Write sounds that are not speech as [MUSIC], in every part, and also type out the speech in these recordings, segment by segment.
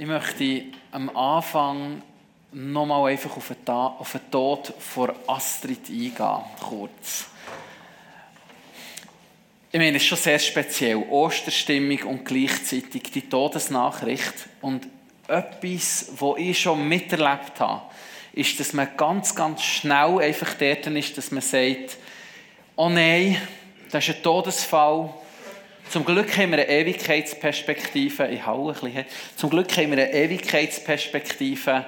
ich möchte am Anfang nochmal einfach auf den, Tod von Astrid eingehen, kurz. Ich meine, es ist schon sehr speziell. Osterstimmung und gleichzeitig die Todesnachricht. Und etwas, was ich schon miterlebt habe, ist, dass man ganz, ganz schnell einfach dort ist, dass man sagt, oh nein, das ist ein Todesfall. Zum Glück haben wir eine Ewigkeitsperspektive. Ich haue ein bisschen. Zum Glück haben wir eine Ewigkeitsperspektive.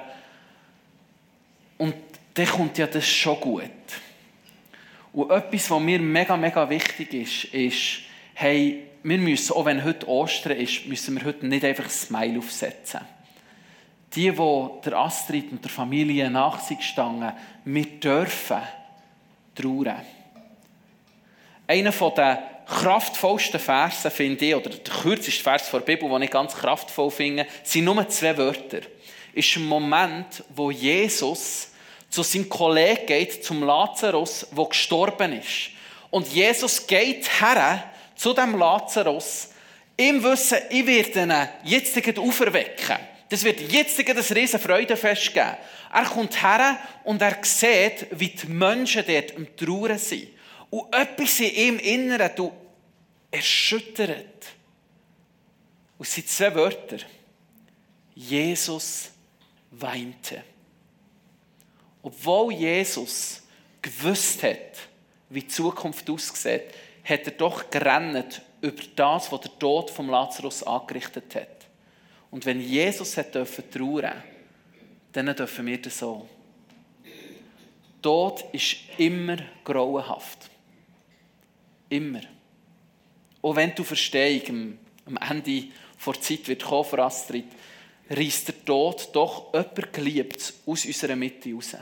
Und dann kommt ja das schon gut. Und etwas, was mir mega, mega wichtig ist, ist, hey, wir müssen, auch wenn heute Ostern ist, müssen wir heute nicht einfach ein Smile aufsetzen. Die, die der Astrid und der Familie nach sich standen, wir dürfen trauern. Einer der kraftvollsten Versen, finde ich, oder der kürzeste Vers der Bibel, den ich ganz kraftvoll finde, sind nur zwei Wörter. Ist ein Moment, wo Jesus zu seinem Kollegen geht, zum Lazarus, der gestorben ist. Und Jesus geht her zu dem Lazarus, im Wissen, ich werde ihn jetzt auferwecken. Das wird jetzt ein riesen Freudefest geben. Er kommt her und er sieht, wie die Menschen dort am Trauern sind. Und etwas in ihm Inneren du erschüttert. Und es zwei Wörter. Jesus weinte. Obwohl Jesus gewusst hat, wie die Zukunft aussieht, hat er doch gerannt über das, was der Tod vom Lazarus angerichtet hat. Und wenn Jesus hat dürfen trauern, dann dürfen wir das so. Tod ist immer grauenhaft. Immer. Auch wenn du verstehst, am Ende der Zeit wird kommen für Astrid, reißt der Tod doch jemand geliebt aus unserer Mitte raus.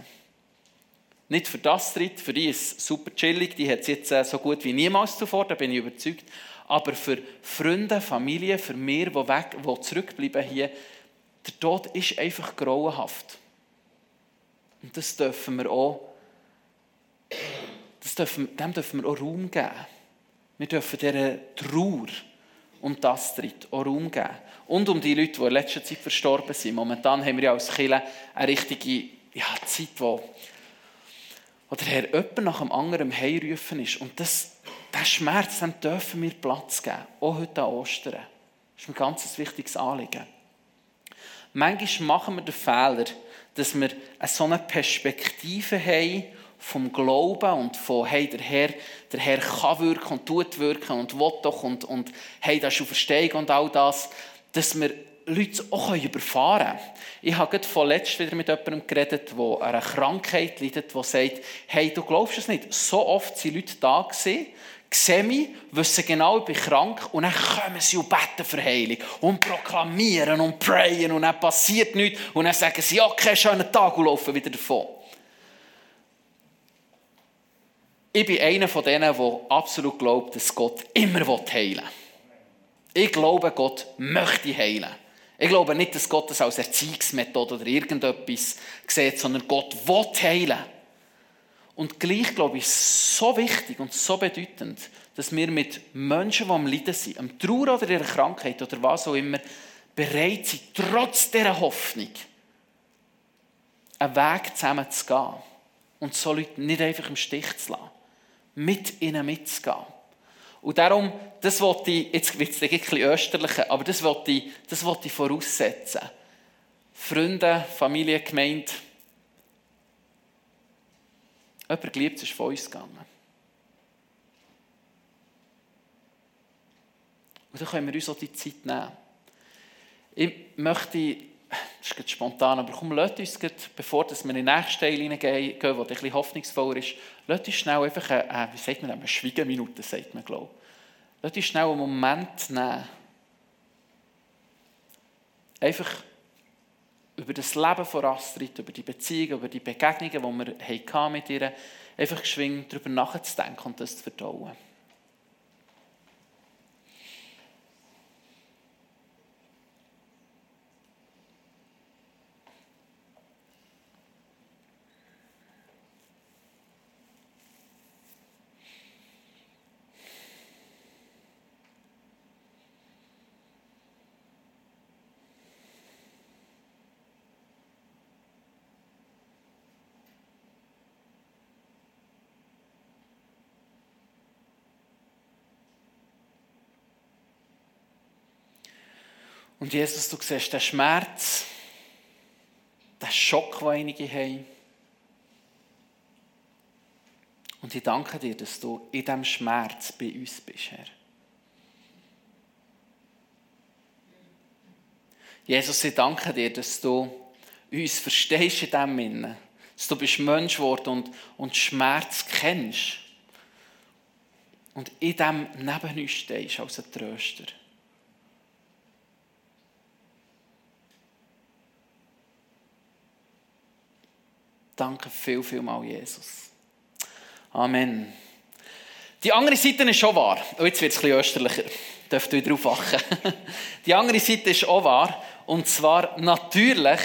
Nicht für das Tritt, für die ist es super chillig, die hat es jetzt äh, so gut wie niemals zuvor, da bin ich überzeugt. Aber für Freunde, Familie, für mir, die, weg, die zurückbleiben hier, der Tod ist einfach grauenhaft. Und das dürfen wir auch, das dürfen, dem dürfen wir auch Raum geben. Wir dürfen dieser Trauer um das Tritt auch Raum geben. Und um die Leute, die in letzter Zeit verstorben sind. Momentan haben wir ja als Kirche eine richtige ja, Zeit, wo, wo der Herr jemand nach dem anderen heimrufen ist. Und das, der Schmerz, dem dürfen wir Platz geben. Auch heute an Ostern. Das ist ein ganz wichtiges Anliegen. Manchmal machen wir den Fehler, dass wir eine so eine Perspektive haben vom Glauben und von, hey, der Herr, der Herr kann wirken und tut wirken und will doch und, und hey, das ist Verstehung und all das dass wir Leute auch überfahren können. Ich habe gerade vorletzt wieder mit jemandem geredet, der eine Krankheit leidet, der sagt, hey, du glaubst es nicht, so oft sind Leute da gewesen, sehen mich, wissen genau, ich bin krank und dann kommen sie und beten für und proklamieren und prayen und dann passiert nichts und dann sagen sie, okay, schönen Tag und laufen wieder davon. Ich bin einer von denen, der absolut glaubt, dass Gott immer heilen will. Ich glaube, Gott möchte heilen. Ich glaube nicht, dass Gott das als Erziehungsmethode oder irgendetwas sieht, sondern Gott will heilen. Und gleich glaube ich, so wichtig und so bedeutend, dass wir mit Menschen, die am Leiden sind, am Trauer oder ihrer Krankheit oder was auch immer, bereit sind, trotz dieser Hoffnung, einen Weg zusammen zu gehen. Und so Leute nicht einfach im Stich zu lassen. Mit ihnen mitzugehen. Und darum, das wollte ich, jetzt wird es ein bisschen österlicher, aber das wollte ich, das wollte ich voraussetzen. Freunde, Familie, Gemeinde. Jemand geliebt ist von uns gegangen. Und dann können wir uns auch die Zeit nehmen. Ich möchte, das ist spontan, aber komm, lasst uns, bevor wir in den nächsten Teil hineingehen, der bisschen hoffnungsvoller ist, lasst uns schnell einfach eine, wie sagt man, eine Schwiegeminute, sagt man, glaube ich. Lasst uns schnell einen Moment nehmen. Einfach über das Leben von Astrid, über die Beziehungen, über die Begegnungen, die wir mit ihr einfach geschwingt darüber nachzudenken und das zu verdauen. Und Jesus, du siehst den Schmerz, den Schock, den einige haben. Und ich danke dir, dass du in diesem Schmerz bei uns bist, Herr. Jesus, ich danke dir, dass du uns verstehst in dem Sinne. Dass du bist Mensch geworden und, und Schmerz kennst. Und in dem neben uns stehst als ein Tröster. Danke viel, viel mal, Jesus. Amen. Die andere Seite ist schon wahr. Oh, jetzt wird es bisschen österlicher. Dürft ihr darauf achten. [LAUGHS] Die andere Seite ist auch wahr. Und zwar natürlich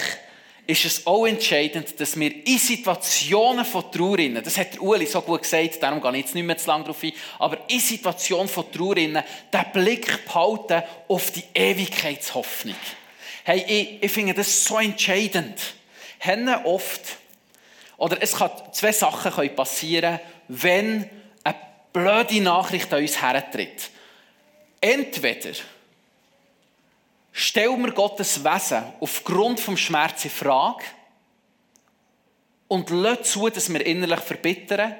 ist es auch entscheidend, dass wir in Situationen von Trauer, das hat der Uli so gut gesagt, darum gehe ich jetzt nicht mehr zu lange darauf ein, aber in Situationen von Trauer, den Blick behalten auf die Ewigkeitshoffnung. Hey, ich, ich finde das so entscheidend. Henne oft, oder es kann zwei Sachen können passieren, wenn eine blöde Nachricht an uns hertritt. Entweder stellen wir Gottes Wesen aufgrund des Schmerzes in Frage und lassen zu, dass wir innerlich verbittern,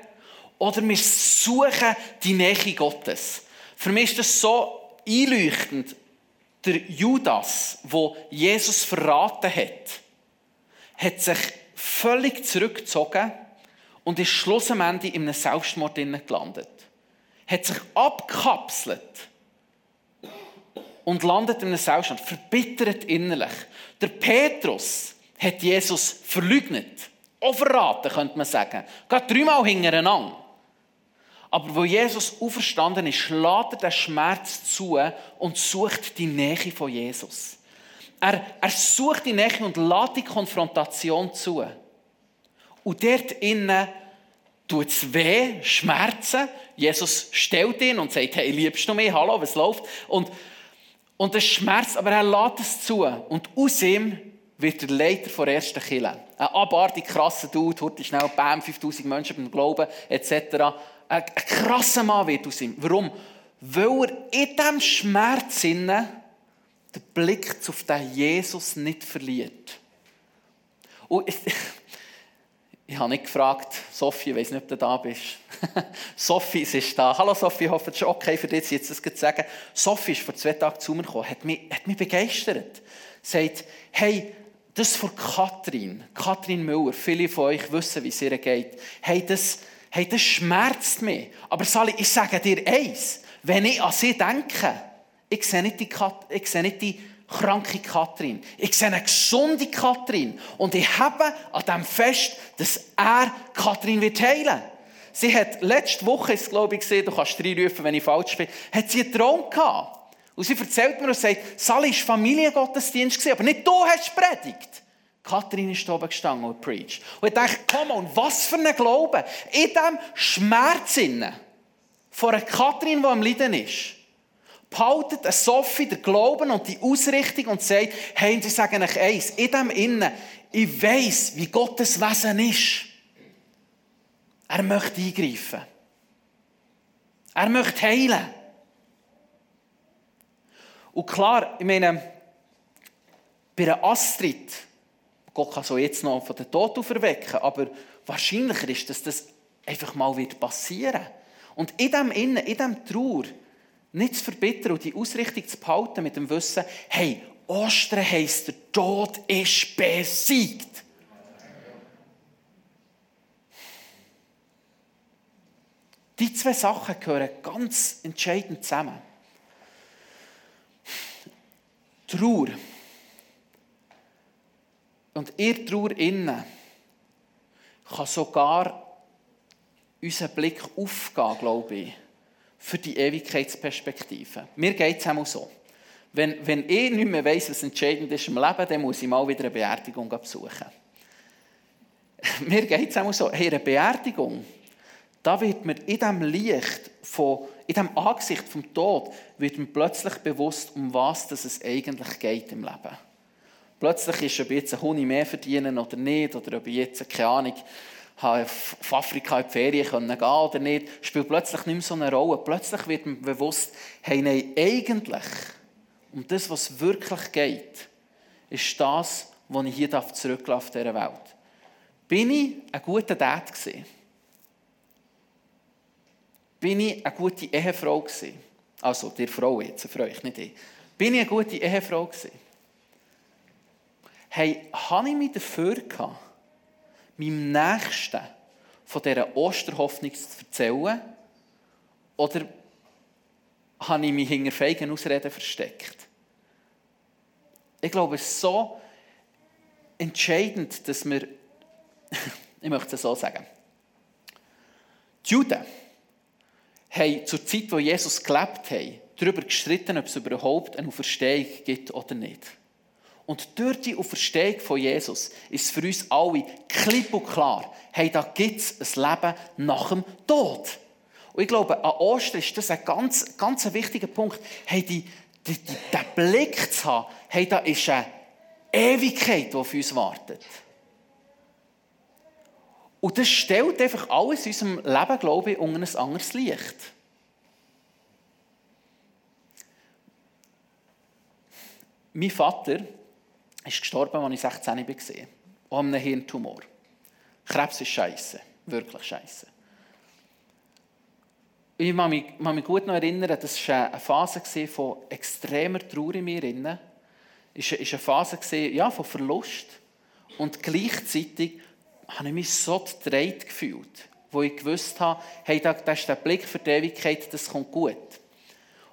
oder wir suchen die Nähe Gottes. Für mich ist das so einleuchtend. Der Judas, wo Jesus verraten hat, hat sich völlig zurückgezogen und ist schlussendlich in einem Selbstmord gelandet. Hat sich abkapselt und landet in einem Selbstmord, verbittert innerlich. Der Petrus hat Jesus verleugnet, auch könnte man sagen. Geht dreimal hintereinander. Aber wo Jesus auferstanden ist, lädt er den Schmerz zu und sucht die Nähe von Jesus. Er, er sucht die Nähe und lädt die Konfrontation zu. Und dort innen tut es weh, Schmerzen. Jesus stellt ihn und sagt, hey, liebst du mich? Hallo, was läuft? Und, und es schmerzt, aber er lädt es zu. Und aus ihm wird der Leiter der ersten Kirche. Ein abartig krasser Dude, heute schnell, bam, 5000 Menschen beim Glauben, etc. Ein, ein krasser Mann wird aus ihm. Warum? Weil er in diesem Schmerz den Blick auf den Jesus nicht verliert. Und ich habe nicht gefragt, Sophie, ich weiß nicht, ob du da bist. [LAUGHS] Sophie, sie ist da. Hallo Sophie, ich hoffe, es ist okay für dich, jetzt das zu sagen. Sophie ist vor zwei Tagen zu mir gekommen, hat mich, hat mich begeistert. Sagt, hey, das von Katrin, Katrin Müller, viele von euch wissen, wie es ihr geht. Hey, das, hey, das schmerzt mich. Aber Sally, ich sage dir eins, wenn ich an sie denke, ich sehe nicht die, Kat ich sehe nicht die kranke Kathrin. Ich sehe eine gesunde Kathrin. Und ich habe an dem Fest, dass er Kathrin wird heilen. Sie hat letzte Woche, ist, glaube ich, gesehen, du kannst reinrufen, wenn ich falsch bin, hat sie einen Traum gehabt. Und sie erzählt mir und sagt, Sally war Familiengottesdienst, aber nicht du hast predigt. Kathrin ist oben gestanden und preached. Und ich dachte, komm on, was für ein Glaube. In diesem Schmerz von einer Kathrin, die am Leiden ist, behaltet Sophie den Glauben und die Ausrichtung und sagt, hey, und sie sagen euch eins, in dem Innen, ich weiss, wie Gottes Wesen ist. Er möchte eingreifen. Er möchte heilen. Und klar, ich meine, bei einer Astrid, Gott kann so jetzt noch von den Tod auferwecken, aber wahrscheinlicher ist, dass das einfach mal wird passieren. Und in dem Innen, in dem Trauer, nicht zu verbittern und die Ausrichtung zu behalten mit dem Wissen, hey, Ostern heisst, der Tod ist besiegt. Die zwei Sachen gehören ganz entscheidend zusammen. Trauer. Und ihr Trauer innen kann sogar unseren Blick aufgehen, glaube ich für die Ewigkeitsperspektive. Mir geht es auch so. Wenn, wenn ich nicht mehr weiss, was entscheidend ist im Leben, dann muss ich mal wieder eine Beerdigung besuchen. [LAUGHS] Mir geht es auch so. Hey, eine Beerdigung, da wird mir in diesem Licht, von, in diesem Angesicht vom Tod, wird mir plötzlich bewusst, um was es eigentlich geht im Leben. Plötzlich ist, ob ich jetzt einen Huni mehr verdienen oder nicht, oder ob ich jetzt, keine Ahnung, auf Afrika in die Ferien gehen oder nicht, spielt plötzlich nicht mehr so eine Rolle. Plötzlich wird mir bewusst, hey, nein, eigentlich, um das, was wirklich geht, ist das, was ich hier zurücklassen auf dieser Welt. Bin ich ein guter Dad gewesen? Bin ich eine gute Ehefrau gewesen? Also, die Frau jetzt, für euch, nicht ich. Bin ich eine gute Ehefrau gewesen? Hey, habe ich mich dafür gehabt, meinem Nächsten von dieser Osterhoffnung zu erzählen? Oder habe ich mich hinter feigen Ausreden versteckt? Ich glaube, es ist so entscheidend, dass wir, [LAUGHS] ich möchte es so sagen, die Juden haben zur Zeit, wo Jesus gelebt hat, darüber gestritten, ob es überhaupt eine Auferstehung gibt oder nicht. Und durch die Auferstehung von Jesus ist für uns alle klipp und klar, hey, da gibt es ein Leben nach dem Tod. Und ich glaube, an Ostern ist das ein ganz, ganz wichtiger Punkt. Hey, die, die, die, den Blick zu haben, hey, da ist eine Ewigkeit, die auf uns wartet. Und das stellt einfach alles in unserem Leben, glaube ich, unter ein anderes Licht. Mein Vater ist gestorben, als ich 16 war. An einem Hirntumor. Krebs ist scheiße. Wirklich scheiße. Ich kann mich, kann mich gut noch erinnern, das war eine Phase von extremer Trauer in mir. Es war eine Phase ja, von Verlust. Und gleichzeitig habe ich mich so gedreht gefühlt, wo ich gewusst habe, hey, das ist der Blick für die Ewigkeit, das kommt gut.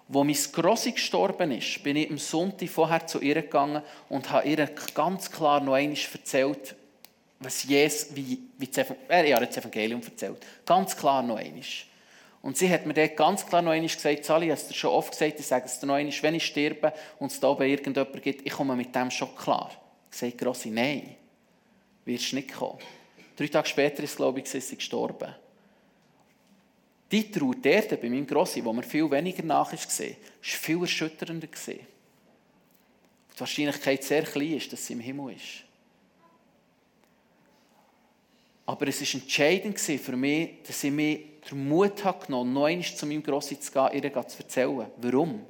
Wo mein Grossi gestorben ist, bin ich am Sonntag vorher zu ihr gegangen und habe ihr ganz klar noch einmal erzählt, was Jesus, wie, wie das, äh, ja, das Evangelium erzählt. Ganz klar noch einmal. Und sie hat mir dann ganz klar noch einmal gesagt, Sally, es dir schon oft gesagt, ich sage es dir noch einmal, wenn ich sterbe und es da oben irgendjemand gibt, ich komme mit dem schon klar. Ich sage Grossi, nein, wirst du nicht kommen. Drei Tage später ist, glaube ich, sie gestorben. Die Trauer dort bei meinem Grossi, wo mir viel weniger nach ist, war viel erschütternder. Die Wahrscheinlichkeit sehr klein ist, dass sie im Himmel ist. Aber es war entscheidend für mich, dass ich mir den Mut habe genommen noch einmal zu meinem Grossi zu gehen, ihr zu erzählen. Warum?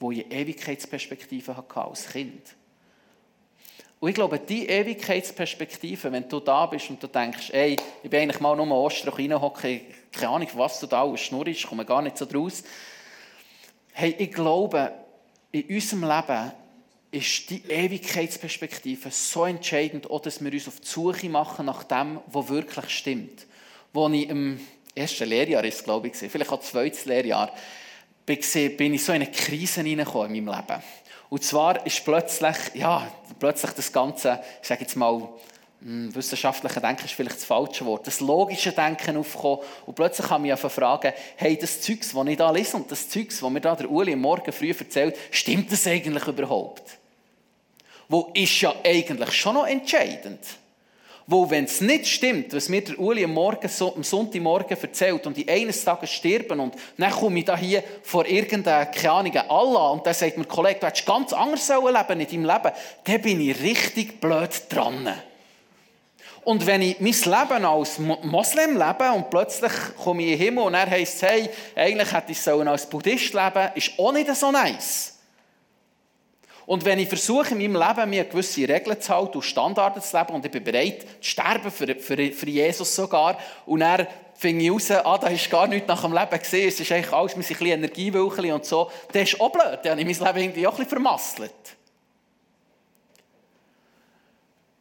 Wo ich eine Ewigkeitsperspektive hatte als Kind. Und ich glaube, die Ewigkeitsperspektive, wenn du da bist und du denkst, ey, ich bin eigentlich mal nur Ostern reinhocken, keine Ahnung, was da alles schnurrst, komme gar nicht so draus. Hey, ich glaube, in unserem Leben ist die Ewigkeitsperspektive so entscheidend, auch, dass wir uns auf die Suche machen nach dem, was wirklich stimmt. Wo ich im ersten Lehrjahr ist, glaube ich, vielleicht auch zweites Lehrjahr, bin ich so in eine Krise hineingekommen in meinem Leben. Und zwar ist plötzlich, ja, plötzlich das Ganze, ich sage jetzt mal, wissenschaftliche Denken ist vielleicht das falsche Wort, das logische Denken aufgekommen und plötzlich kann ich mich fragen, hey, das Zeugs, das ich da lese und das Zeugs, das mir da der Uli Morgen früh erzählt, stimmt das eigentlich überhaupt? Wo ist ja eigentlich schon noch entscheidend. Wo, wenn es nicht stimmt, was mir der Uli am, Morgen, am Sonntagmorgen erzählt und die eines Tages sterben und dann komme ich da hier vor irgendeiner, keine Ahnung, Allah und dann sagt mir, Kollege, du hättest ganz anders leben in deinem Leben, dann bin ich richtig blöd dran. Und wenn ich mein Leben als Moslem lebe und plötzlich komme ich in den Himmel und er heisst, hey, eigentlich hätte ich als Buddhist leben ist auch nicht so nice. Und wenn ich versuche, in meinem Leben mir gewisse Regeln zu halten und Standards zu leben und ich bin bereit zu sterben für, für, für Jesus sogar und er finde ich raus, ah, da ist gar nichts nach dem Leben gesehen, es ist eigentlich alles ein bisschen Energiewölkchen und so, das ist auch blöd, dann habe ich mein Leben irgendwie auch ein bisschen vermasselt.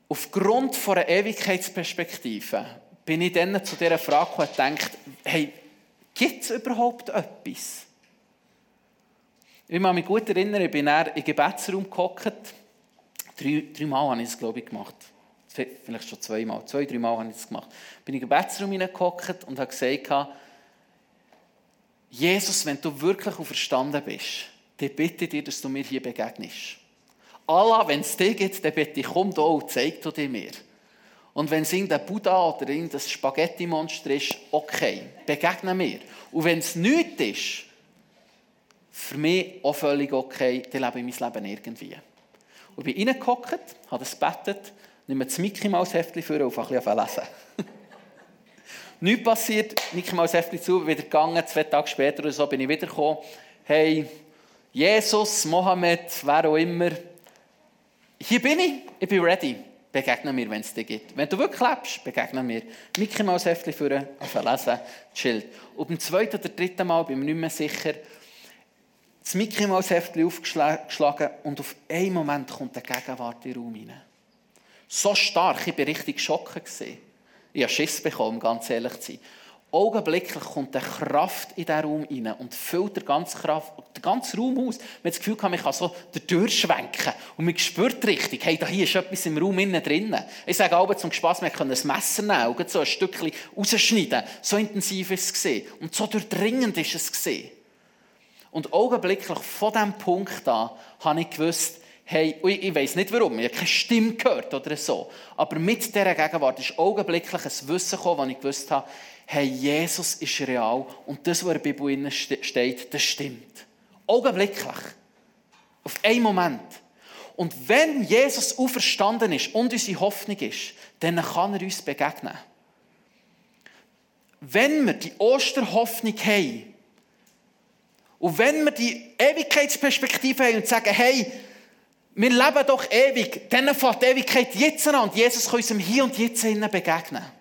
Aufgrund von einer Ewigkeitsperspektive bin ich dann zu dieser Frage gekommen und gedacht, hey, gibt es überhaupt etwas? Ich kann mich gut erinnern, ich bin in den Gebetsraum gehockt. Drei, drei Mal habe ich das, glaube ich, gemacht. Vielleicht schon zweimal. Zwei, drei Mal habe ich das gemacht. Ich bin in den Gebetsraum hineingehockt und habe gesagt, Jesus, wenn du wirklich verstanden bist, dann bitte ich dir, dass du mir hier begegnest. Allah, wenn es dir gibt, dann bitte komm da und zeig du dir mir. Und wenn es irgendein Buddha oder irgendein Spaghetti-Monster ist, okay, begegne mir. Und wenn es nichts ist, für mich auch völlig okay, dann lebe ich mein Leben irgendwie. Und ich bin reingehockt, habe das bettet, nehme das Mickey Maus Heftchen vor und fange ein lesen. [LAUGHS] Nichts passiert, Mickey Maus Heftchen zu, wieder gegangen, zwei Tage später oder so bin ich wiedergekommen. Hey, Jesus, Mohammed, wer auch immer, hier bin ich, ich bin ready. Begegne mir, wenn es dir gibt. Wenn du wirklich lebst, begegne mir. Mickey Maus Heftchen führen, einfach lesen, chillt. Und beim zweiten oder dritten Mal bin ich nicht mehr sicher, das Mickey Maus Heftchen aufgeschlagen und auf einen Moment kommt der Gegenwart in den Raum rein. So stark, ich war richtig geschockt. Ich habe Schiss bekommen, ganz ehrlich zu sein. Augenblicklich kommt eine Kraft in diesen Raum rein und füllt den ganzen, Kraft, den ganzen Raum aus. Man hat das Gefühl, man kann so durchschwenken und man spürt richtig, hey, da hier ist etwas im Raum innen drin. Ich sage auch zum Spass, man kann ein Messer nehmen und so ein Stückchen rausschneiden. So intensiv ist es und so durchdringend ist es. Und augenblicklich von diesem Punkt an habe ich gewusst, hey, ich, weiß nicht warum, ich habe keine Stimme gehört oder so, aber mit dieser Gegenwart ist augenblicklich ein Wissen gekommen, wo ich gewusst habe, hey, Jesus ist real und das, was in der Bibel steht, das stimmt. Augenblicklich. Auf einen Moment. Und wenn Jesus auferstanden ist und unsere Hoffnung ist, dann kann er uns begegnen. Wenn wir die Osterhoffnung haben und wenn wir die Ewigkeitsperspektive haben und sagen, hey, wir leben doch ewig, dann fängt die Ewigkeit jetzt an und Jesus kann uns im Hier und Jetzt begegnen.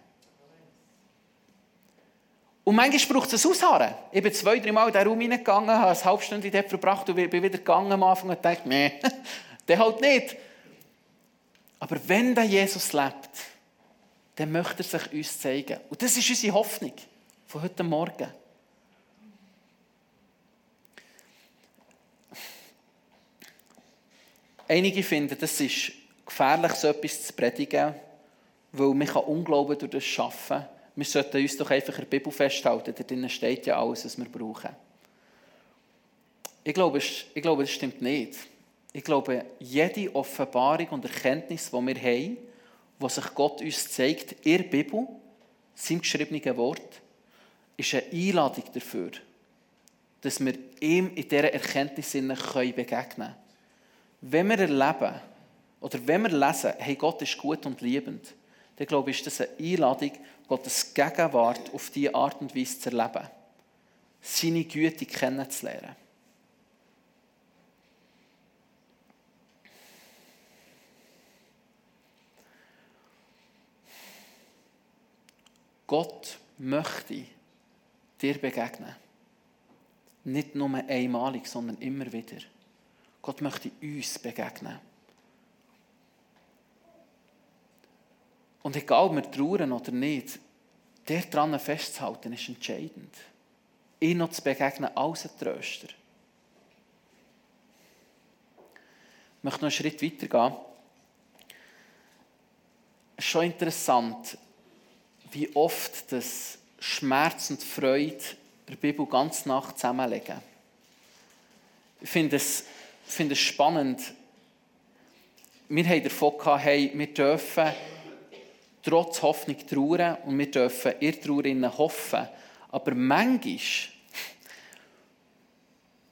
Und manchmal braucht es ein Ausharren. Ich bin zwei, drei Mal in diesen Raum reingegangen, habe eine halbe Stunde dort verbracht und bin wieder gegangen am Anfang und dachte, nee, [LAUGHS] der halt nicht. Aber wenn der Jesus lebt, dann möchte er sich uns zeigen. Und das ist unsere Hoffnung von heute Morgen. Einige finden, das ist gefährlich, so etwas zu predigen, weil man Unglauben durch das schaffen kann wir sollten uns doch einfach in der Bibel festhalten. Da drinnen steht ja alles, was wir brauchen. Ich glaube, ich glaube, das stimmt nicht. Ich glaube, jede Offenbarung und Erkenntnis, die wir haben, die sich Gott uns zeigt, der Bibel, seinem geschriebenen Wort, ist eine Einladung dafür, dass wir ihm in dieser Erkenntnis begegnen können. Wenn wir erleben, oder wenn wir lesen, hey, Gott ist gut und liebend, dann glaube ich, ist das eine Einladung, Gottes Gegenwart auf diese Art und Weise zu erleben. Seine Güte kennenzulernen. Gott möchte dir begegnen. Nicht nur einmalig, sondern immer wieder. Gott möchte uns begegnen. Und egal, ob wir trauern oder nicht, daran festzuhalten, ist entscheidend. Ihn noch zu begegnen als ein Tröster. Ich möchte noch einen Schritt weiter gehen. Es ist schon interessant, wie oft das Schmerz und Freude der Bibel ganz nach zusammenlegen. Ich finde es, finde es spannend. Wir haben davon gehabt, hey, wir dürfen trotz Hoffnung trauern und wir dürfen ihr Trauer hoffen. Aber manchmal,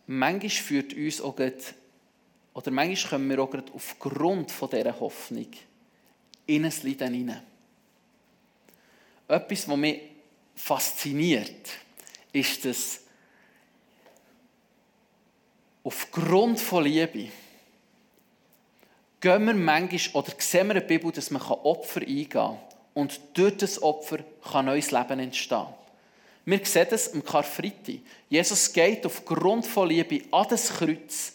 manchmal führt uns auch gerade, oder manchmal kommen wir auch gerade aufgrund von dieser Hoffnung in ein Leiden hinein. Etwas, was mich fasziniert, ist, dass aufgrund von Liebe gehen wir manchmal oder sehen wir in der Bibel, dass man Opfer eingehen kann. Und durch das Opfer kann neues Leben entstehen. Wir sehen das im Karfreitag. Jesus geht aufgrund von Liebe an das Kreuz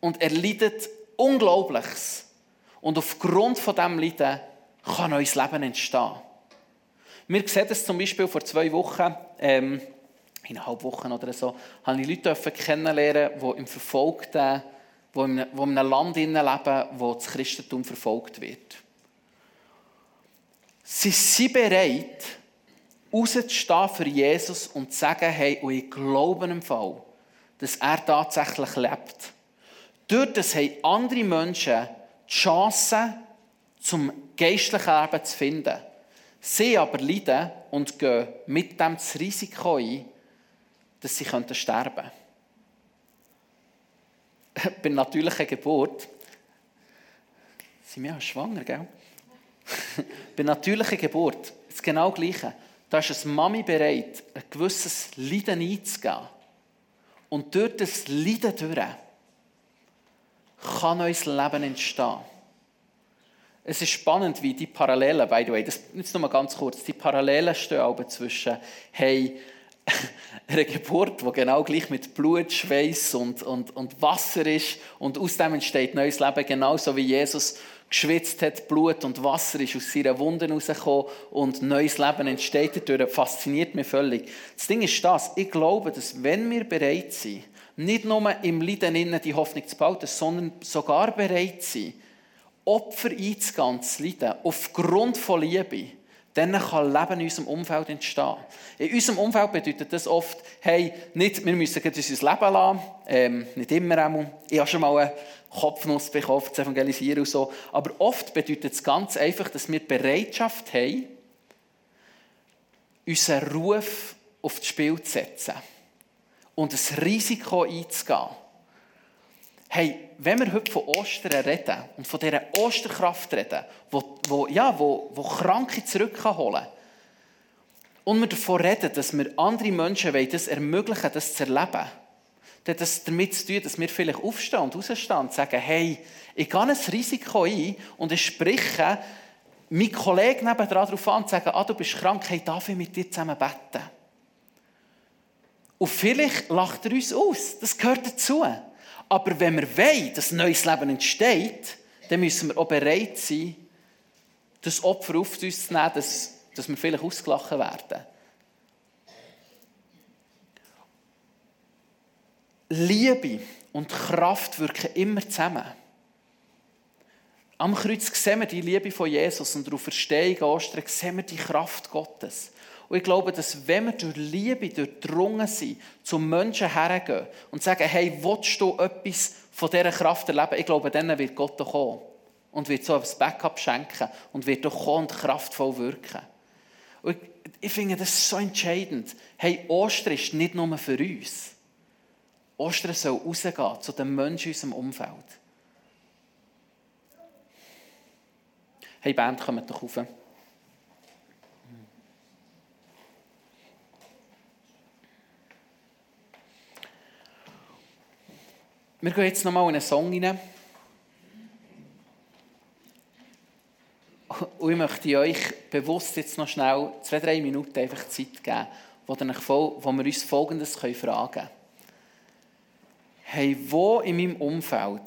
und er leidet Unglaubliches. Und aufgrund von diesem Leiden kann neues Leben entstehen. Wir sehen das zum Beispiel vor zwei Wochen, ähm, eineinhalb Wochen oder so, habe ich Leute kennenlernen, die im verfolgten die in einem Land leben, wo das Christentum verfolgt wird. Sie sind bereit, rauszustehen für Jesus und zu sagen, hey, und ich glaube im Fall, dass er tatsächlich lebt. Dort das haben andere Menschen die Chance, zum geistlichen Leben zu finden. Sie aber leiden und gehen mit dem das Risiko ein, dass sie sterben könnten [LAUGHS] bei natürlicher Geburt, sind wir ja schwanger, gell? [LAUGHS] bei natürlicher Geburt, das genau Gleiche. Da ist eine Mami bereit, ein gewisses Leiden einzugehen. Und durch das Leiden durch kann neues Leben entstehen. Es ist spannend, wie die Parallelen, by the way, das jetzt noch mal ganz kurz, die Parallelen stehen aber zwischen, hey, [LAUGHS] eine Geburt, die genau gleich mit Blut, Schweiß und, und, und Wasser ist und aus dem entsteht neues Leben, genauso wie Jesus geschwitzt hat, Blut und Wasser ist aus seinen Wunden rausgekommen und neues Leben entsteht dadurch, fasziniert mich völlig. Das Ding ist das, ich glaube, dass wenn wir bereit sind, nicht nur im Leiden innen die Hoffnung zu behalten, sondern sogar bereit sind, Opfer einzugehen, zu leiden, aufgrund von Liebe, dann kann Leben in unserem Umfeld entstehen. In unserem Umfeld bedeutet das oft, hey, nicht, wir müssen unser Leben lassen, ähm, nicht immer einmal. Ich habe schon mal einen Kopfnuss bekommen, zu evangelisieren und so. Aber oft bedeutet es ganz einfach, dass wir Bereitschaft haben, unseren Ruf auf das Spiel zu setzen und ein Risiko einzugehen. Hey, wenn wir heute von Ostern reden und von dieser Osterkraft reden, wo, wo, ja, wo, wo Kranke zurückholen kann, und wir davon reden, dass wir andere Menschen wollen, das ermöglichen, das zu erleben, dann hat das damit zu tun, dass wir vielleicht aufstehen und rausstehen und sagen, hey, ich gehe ein Risiko ein und ich spreche meinen Kollegen nebenan darauf an und sage, ah, du bist krank, hey, darf ich mit dir zusammen beten? Und vielleicht lacht er uns aus, das gehört dazu. Aber wenn wir wollen, dass neues Leben entsteht, dann müssen wir auch bereit sein, das Opfer auf uns zu nehmen, dass, dass wir vielleicht ausgelacht werden. Liebe und Kraft wirken immer zusammen. Am Kreuz sehen wir die Liebe von Jesus und auf Verstehung Ostern sehen wir die Kraft Gottes. Und ich glaube, dass wenn wir durch Liebe durchdrungen sind, zum Menschen hergehen und sagen, hey, willst du etwas von dieser Kraft erleben? Ich glaube, dann wird Gott kommen und wird so ein Backup schenken und wird doch kommen und kraftvoll wirken. Und ich, ich finde das so entscheidend. Hey, Ostern ist nicht nur für uns. Ostern soll rausgehen zu den Menschen in unserem Umfeld. Hey, Band, kommt doch rauf. Wir gehen jetzt nochmal in einen Song rein. Und ich möchte euch bewusst jetzt noch schnell zwei, drei Minuten einfach Zeit geben, wo, wir uns Folgendes fragen können. Hey, wo in meinem Umfeld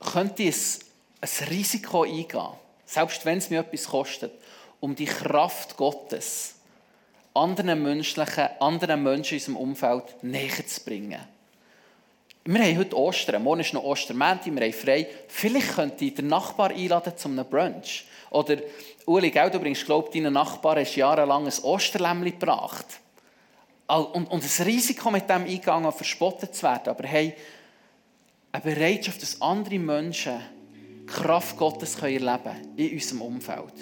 könnte ich ein Risiko eingehen, selbst wenn es mir etwas kostet, um die Kraft Gottes anderen, menschlichen, anderen Menschen in unserem Umfeld näher zu bringen? Wir haben heute Ostern, morgen ist noch Ostermänti, wir haben frei. Vielleicht könnte ich den Nachbar einladen zu einem Brunch. Oder, Uli, gell, du bringst, glaube deinen Nachbar hast jahrelang ein Osterlämmli gebracht. Und, und das Risiko mit dem eingegangen, verspottet zu werden. Aber hey, eine Bereitschaft, dass andere Menschen die Kraft Gottes erleben können in unserem Umfeld.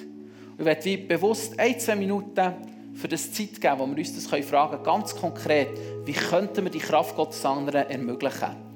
Und ich werde bewusst ein, zwei Minuten für das Zeit geben, wo wir uns das fragen können, ganz konkret, wie könnten wir die Kraft Gottes anderen ermöglichen?